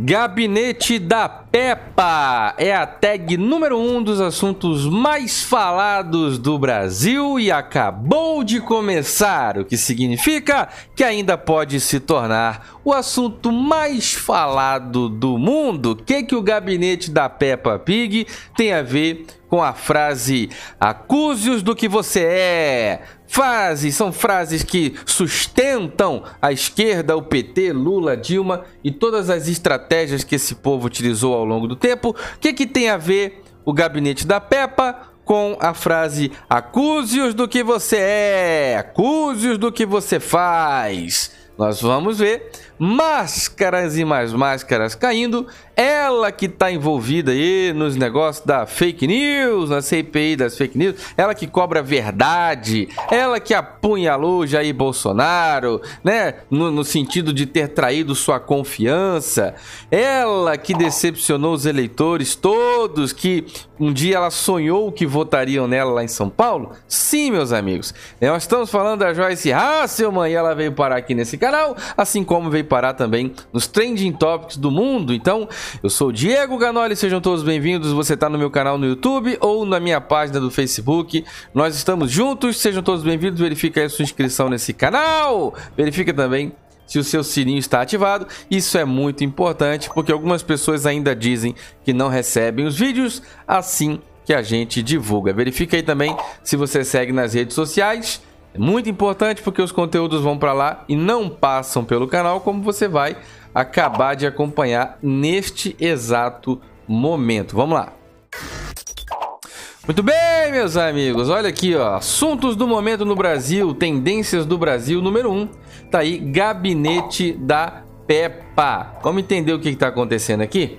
Gabinete da Peppa é a tag número um dos assuntos mais falados do Brasil e acabou de começar, o que significa que ainda pode se tornar o assunto mais falado do mundo. O que, que o Gabinete da Peppa Pig tem a ver com a frase acuse-os do que você é? Frases são frases que sustentam a esquerda, o PT, Lula, Dilma e todas as estratégias que esse povo utilizou ao longo do tempo. O que, que tem a ver o gabinete da Peppa com a frase acuse-os do que você é, acuse-os do que você faz? Nós vamos ver máscaras e mais máscaras caindo. Ela que está envolvida aí nos negócios da fake news, na CPI das fake news, ela que cobra verdade, ela que apunhalou Jair Bolsonaro, né? No, no sentido de ter traído sua confiança, ela que decepcionou os eleitores todos, que um dia ela sonhou que votariam nela lá em São Paulo. Sim, meus amigos, nós estamos falando da Joyce Hasselman e ela veio parar aqui nesse canal, assim como veio parar também nos Trending Topics do mundo. Então, eu sou o Diego Ganoli, sejam todos bem-vindos. Você está no meu canal no YouTube ou na minha página do Facebook. Nós estamos juntos, sejam todos bem-vindos. Verifica aí a sua inscrição nesse canal. Verifica também se o seu sininho está ativado. Isso é muito importante porque algumas pessoas ainda dizem que não recebem os vídeos assim que a gente divulga. Verifica aí também se você segue nas redes sociais muito importante porque os conteúdos vão para lá e não passam pelo canal, como você vai acabar de acompanhar neste exato momento. Vamos lá. Muito bem, meus amigos. Olha aqui, ó. Assuntos do momento no Brasil, tendências do Brasil, número 1. Um, tá aí, Gabinete da Peppa. Vamos entender o que está acontecendo aqui?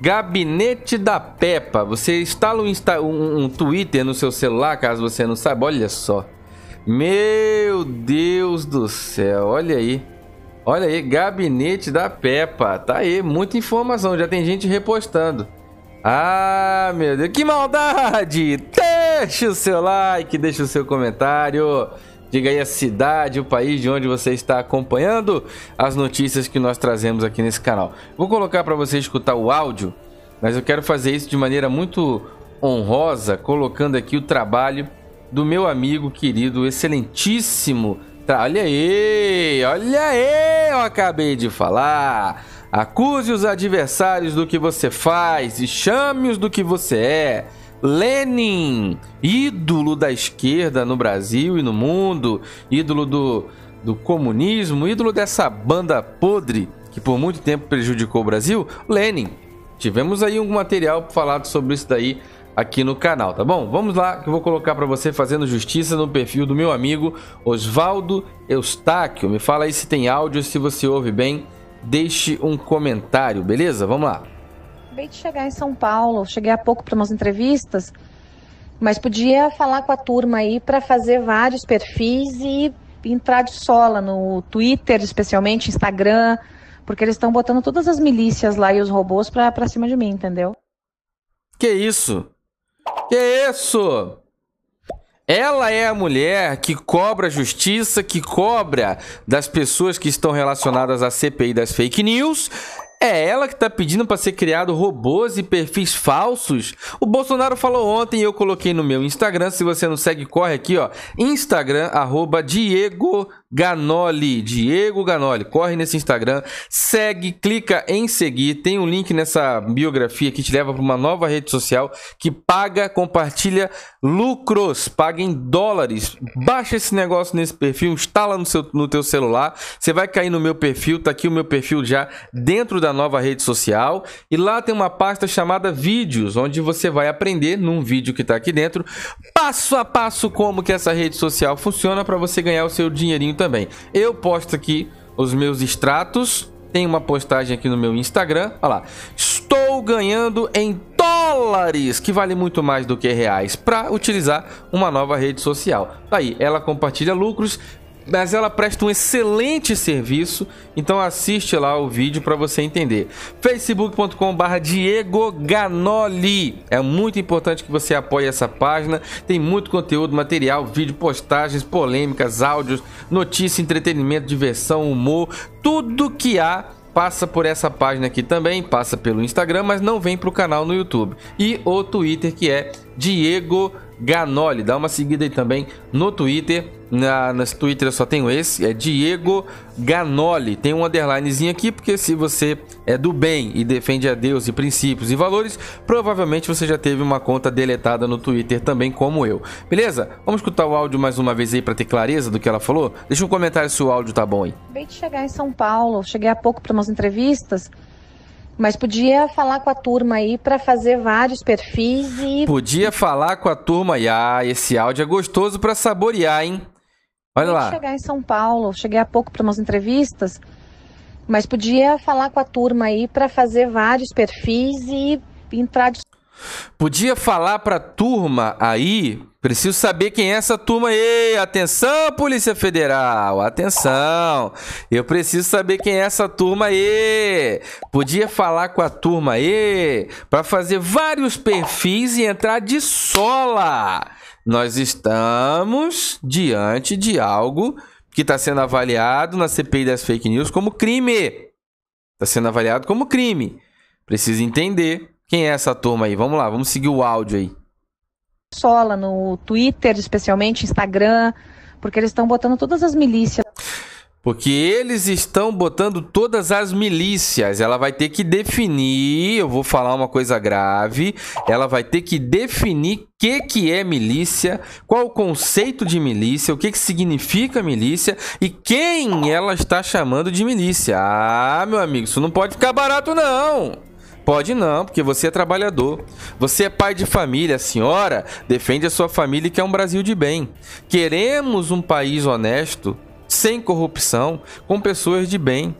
Gabinete da Peppa. Você instala um, um, um Twitter no seu celular, caso você não saiba. Olha só. Meu Deus do céu, olha aí. Olha aí, gabinete da Peppa. Tá aí, muita informação. Já tem gente repostando. Ah, meu Deus, que maldade! Deixa o seu like, deixa o seu comentário. Diga aí a cidade, o país de onde você está acompanhando as notícias que nós trazemos aqui nesse canal. Vou colocar para você escutar o áudio, mas eu quero fazer isso de maneira muito honrosa, colocando aqui o trabalho do meu amigo querido, excelentíssimo. Olha aí, olha aí, eu acabei de falar. Acuse os adversários do que você faz e chame-os do que você é. Lenin, ídolo da esquerda no Brasil e no mundo, ídolo do, do comunismo, ídolo dessa banda podre que por muito tempo prejudicou o Brasil. Lenin, tivemos aí um material falado sobre isso daí aqui no canal, tá bom? Vamos lá que eu vou colocar para você fazendo justiça no perfil do meu amigo Osvaldo Eustáquio. Me fala aí se tem áudio, se você ouve bem, deixe um comentário, beleza? Vamos lá. Acabei de chegar em São Paulo, cheguei há pouco para umas entrevistas, mas podia falar com a turma aí para fazer vários perfis e entrar de sola no Twitter, especialmente Instagram, porque eles estão botando todas as milícias lá e os robôs para cima de mim, entendeu? Que isso? Que isso? Ela é a mulher que cobra justiça, que cobra das pessoas que estão relacionadas à CPI das fake news. É ela que está pedindo para ser criado robôs e perfis falsos? O Bolsonaro falou ontem e eu coloquei no meu Instagram. Se você não segue, corre aqui, ó. Instagram, arroba Diego Ganoli, Diego Ganoli, corre nesse Instagram, segue, clica em seguir, tem um link nessa biografia que te leva para uma nova rede social que paga, compartilha lucros, paga em dólares. Baixa esse negócio nesse perfil, instala no seu no teu celular, você vai cair no meu perfil, tá aqui o meu perfil já dentro da nova rede social. E lá tem uma pasta chamada vídeos, onde você vai aprender num vídeo que está aqui dentro, passo a passo como que essa rede social funciona para você ganhar o seu dinheirinho também. Eu posto aqui os meus extratos. Tem uma postagem aqui no meu Instagram. Olha lá. Estou ganhando em dólares, que vale muito mais do que reais, para utilizar uma nova rede social. Tá aí, ela compartilha lucros, mas ela presta um excelente serviço, então assiste lá o vídeo para você entender. facebook.com/barra Diego Ganoli. É muito importante que você apoie essa página. Tem muito conteúdo, material, vídeo, postagens, polêmicas, áudios, notícia, entretenimento, diversão, humor, tudo que há passa por essa página aqui também, passa pelo Instagram, mas não vem pro canal no YouTube. E o Twitter que é Diego Ganoli. Dá uma seguida aí também no Twitter. Na, nas Twitter eu só tenho esse, é Diego Ganoli. Tem um underlinezinho aqui, porque se você é do bem e defende a Deus e princípios e valores, provavelmente você já teve uma conta deletada no Twitter também, como eu. Beleza? Vamos escutar o áudio mais uma vez aí para ter clareza do que ela falou? Deixa um comentário se o áudio tá bom aí. Acabei de chegar em São Paulo, cheguei há pouco para umas entrevistas. Mas podia falar com a turma aí para fazer vários perfis e. Podia falar com a turma aí. Ah, esse áudio é gostoso para saborear, hein? Olha lá. chegar em São Paulo, cheguei há pouco para umas entrevistas. Mas podia falar com a turma aí para fazer vários perfis e entrar de Podia falar para a turma aí, preciso saber quem é essa turma aí. Atenção, Polícia Federal, atenção. Eu preciso saber quem é essa turma aí. Podia falar com a turma aí para fazer vários perfis e entrar de sola. Nós estamos diante de algo que está sendo avaliado na CPI das fake news como crime. Está sendo avaliado como crime. Precisa entender quem é essa turma aí? Vamos lá, vamos seguir o áudio aí. Sola no Twitter, especialmente Instagram, porque eles estão botando todas as milícias. Porque eles estão botando todas as milícias. Ela vai ter que definir. Eu vou falar uma coisa grave. Ela vai ter que definir o que, que é milícia, qual o conceito de milícia, o que, que significa milícia e quem ela está chamando de milícia. Ah, meu amigo, isso não pode ficar barato, não. Pode não, porque você é trabalhador. Você é pai de família, a senhora defende a sua família e quer um Brasil de bem. Queremos um país honesto, sem corrupção, com pessoas de bem.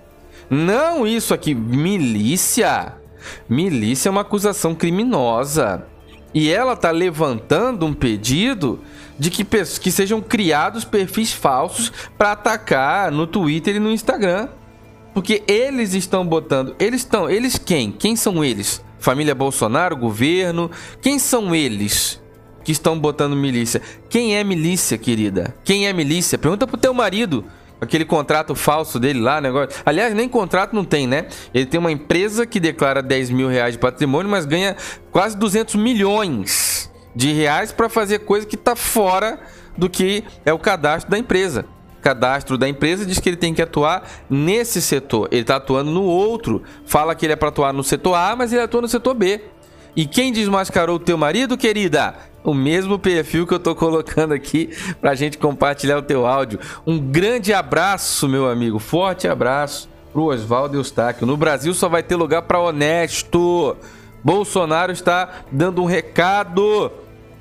Não isso aqui, milícia. Milícia é uma acusação criminosa. E ela está levantando um pedido de que, que sejam criados perfis falsos para atacar no Twitter e no Instagram. Porque eles estão botando. Eles estão. Eles quem? Quem são eles? Família Bolsonaro, governo? Quem são eles que estão botando milícia? Quem é milícia, querida? Quem é milícia? Pergunta pro teu marido. Aquele contrato falso dele lá, negócio. Aliás, nem contrato não tem, né? Ele tem uma empresa que declara 10 mil reais de patrimônio, mas ganha quase 200 milhões de reais para fazer coisa que tá fora do que é o cadastro da empresa cadastro da empresa diz que ele tem que atuar nesse setor. Ele está atuando no outro. Fala que ele é para atuar no setor A, mas ele atua no setor B. E quem desmascarou o teu marido, querida? O mesmo perfil que eu tô colocando aqui pra gente compartilhar o teu áudio. Um grande abraço, meu amigo. Forte abraço pro Oswaldo Eustáquio. No Brasil só vai ter lugar para honesto. Bolsonaro está dando um recado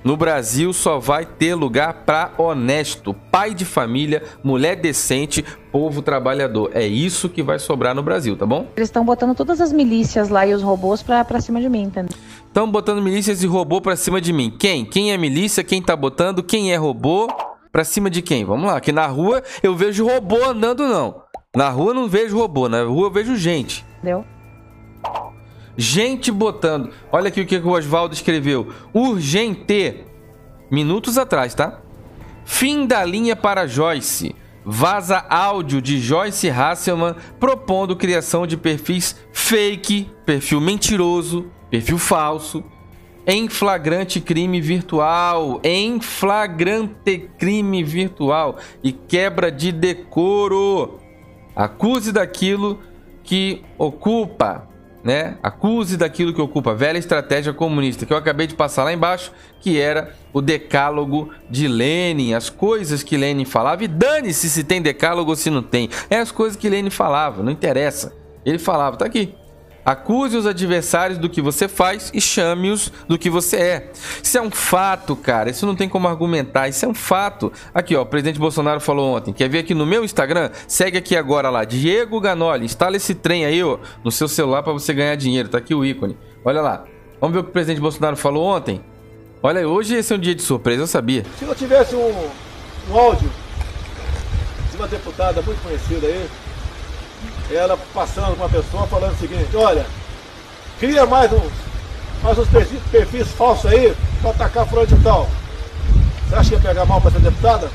no Brasil só vai ter lugar para honesto, pai de família, mulher decente, povo trabalhador. É isso que vai sobrar no Brasil, tá bom? Eles estão botando todas as milícias lá e os robôs pra, pra cima de mim, entendeu? Estão botando milícias e robô pra cima de mim. Quem? Quem é milícia? Quem tá botando? Quem é robô? Pra cima de quem? Vamos lá, aqui na rua eu vejo robô andando, não. Na rua eu não vejo robô, na rua eu vejo gente. Entendeu? Gente botando. Olha aqui o que o Oswaldo escreveu. Urgente. Minutos atrás, tá? Fim da linha para Joyce. Vaza áudio de Joyce Hasselman propondo criação de perfis fake, perfil mentiroso, perfil falso, em flagrante crime virtual, em flagrante crime virtual e quebra de decoro. Acuse daquilo que ocupa né? Acuse daquilo que ocupa a velha estratégia comunista que eu acabei de passar lá embaixo, que era o decálogo de Lenin, as coisas que Lenin falava. E dane-se se tem decálogo ou se não tem. É as coisas que Lenin falava, não interessa. Ele falava, tá aqui. Acuse os adversários do que você faz e chame-os do que você é. Isso é um fato, cara. Isso não tem como argumentar. Isso é um fato. Aqui, ó, o presidente Bolsonaro falou ontem. Quer ver aqui no meu Instagram? Segue aqui agora lá, Diego Ganoli. Instala esse trem aí, ó, no seu celular para você ganhar dinheiro. Tá aqui o ícone. Olha lá. Vamos ver o que o presidente Bolsonaro falou ontem? Olha, hoje esse é um dia de surpresa, eu sabia. Se eu tivesse um, um áudio de uma deputada muito conhecida aí, ela passando com uma pessoa falando o seguinte, olha, cria mais uns, mais uns perfis, perfis falsos aí para atacar fulano de tal. Você acha que ia pegar mal para ser deputada?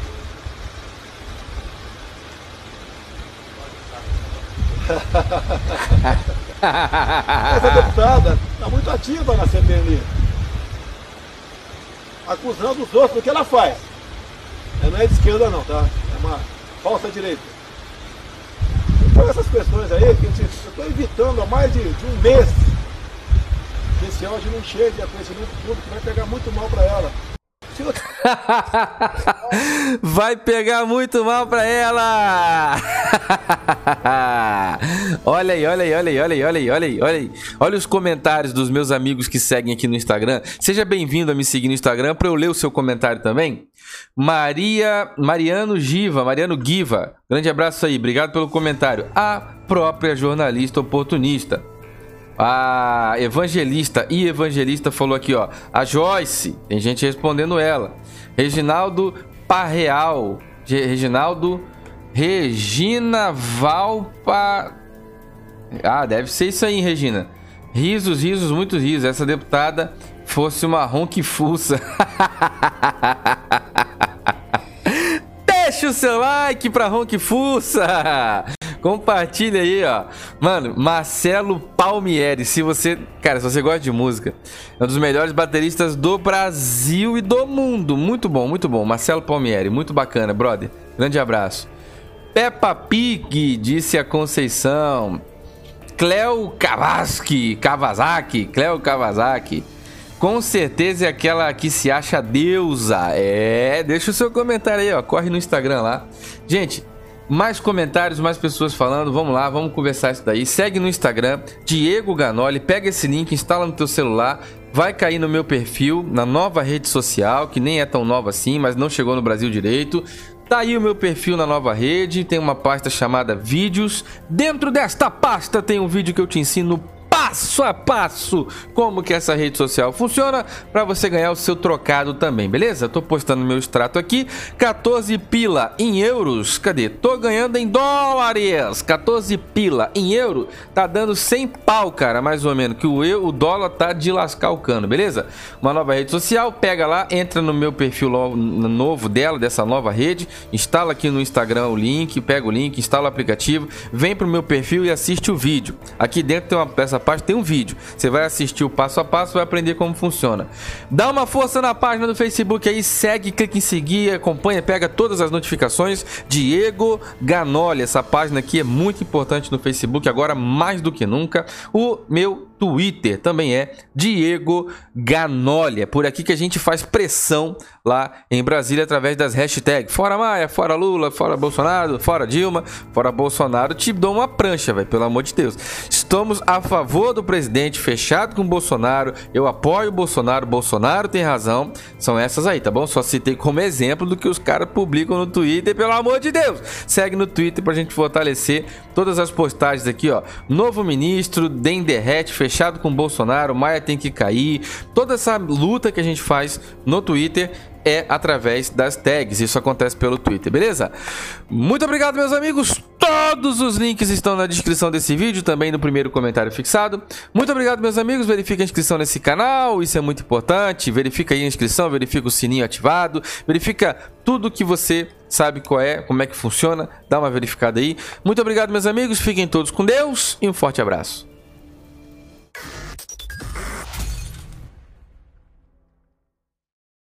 Essa deputada está muito ativa na CPMI. Acusando os outros do que ela faz. Ela não é de esquerda não, tá? É uma falsa direita. Então essas questões aí, que eu estou evitando há mais de, de um mês que esse áudio não chegue a conhecimento público, vai pegar muito mal para ela. Vai pegar muito mal pra ela! olha aí, olha aí, olha aí, olha aí, olha aí, olha aí, olha aí. Olha os comentários dos meus amigos que seguem aqui no Instagram. Seja bem-vindo a me seguir no Instagram para eu ler o seu comentário também. Maria, Mariano Giva, Mariano Giva. Grande abraço aí, obrigado pelo comentário. A própria jornalista oportunista. A evangelista e evangelista falou aqui, ó. A Joyce, tem gente respondendo ela. Reginaldo Parreal. Reginaldo Regina Valpa. Ah, deve ser isso aí, Regina. Risos, risos, muitos risos. Essa deputada fosse uma ronquifuça. Deixa o seu like pra ronquifuça. Compartilha aí, ó. Mano, Marcelo Palmieri. Se você. Cara, se você gosta de música, é um dos melhores bateristas do Brasil e do mundo. Muito bom, muito bom. Marcelo Palmieri, muito bacana, brother. Grande abraço. Peppa Pig, disse a Conceição. Cleo Kawasaki, Kawasaki, Cleo Kawasaki. Com certeza é aquela que se acha deusa. É, deixa o seu comentário aí, ó. Corre no Instagram lá. Gente, mais comentários, mais pessoas falando. Vamos lá, vamos conversar isso daí. Segue no Instagram, Diego Ganoli. Pega esse link, instala no teu celular. Vai cair no meu perfil, na nova rede social, que nem é tão nova assim, mas não chegou no Brasil direito. Tá aí o meu perfil na nova rede, tem uma pasta chamada Vídeos. Dentro desta pasta tem um vídeo que eu te ensino passo a passo como que essa rede social funciona para você ganhar o seu trocado também, beleza? Tô postando meu extrato aqui, 14 pila em euros, cadê? Tô ganhando em dólares, 14 pila em euro, tá dando 100 pau, cara, mais ou menos, que o, eu, o dólar tá de lascar o cano, beleza? Uma nova rede social, pega lá, entra no meu perfil novo dela, dessa nova rede, instala aqui no Instagram o link, pega o link, instala o aplicativo, vem pro meu perfil e assiste o vídeo. Aqui dentro tem uma peça parte tem um vídeo. Você vai assistir o passo a passo, vai aprender como funciona. Dá uma força na página do Facebook aí, segue, clica em seguir, acompanha, pega todas as notificações. Diego Ganoli, essa página aqui é muito importante no Facebook, agora mais do que nunca. O meu Twitter também é Diego Ganoli. É por aqui que a gente faz pressão lá em Brasília através das hashtags Fora Maia, Fora Lula, Fora Bolsonaro, Fora Dilma, Fora Bolsonaro. Te dou uma prancha, velho, pelo amor de Deus. Estamos a favor do presidente, fechado com Bolsonaro. Eu apoio o Bolsonaro, Bolsonaro tem razão. São essas aí, tá bom? Só citei como exemplo do que os caras publicam no Twitter, pelo amor de Deus. Segue no Twitter pra gente fortalecer todas as postagens aqui, ó. Novo ministro, Denderrete, fechado com Bolsonaro, Maia tem que cair. Toda essa luta que a gente faz no Twitter é através das tags. Isso acontece pelo Twitter, beleza? Muito obrigado, meus amigos. Todos os links estão na descrição desse vídeo, também no primeiro comentário fixado. Muito obrigado, meus amigos. Verifique a inscrição nesse canal, isso é muito importante. Verifica aí a inscrição, verifica o sininho ativado, verifica tudo que você sabe qual é, como é que funciona. Dá uma verificada aí. Muito obrigado, meus amigos. Fiquem todos com Deus e um forte abraço.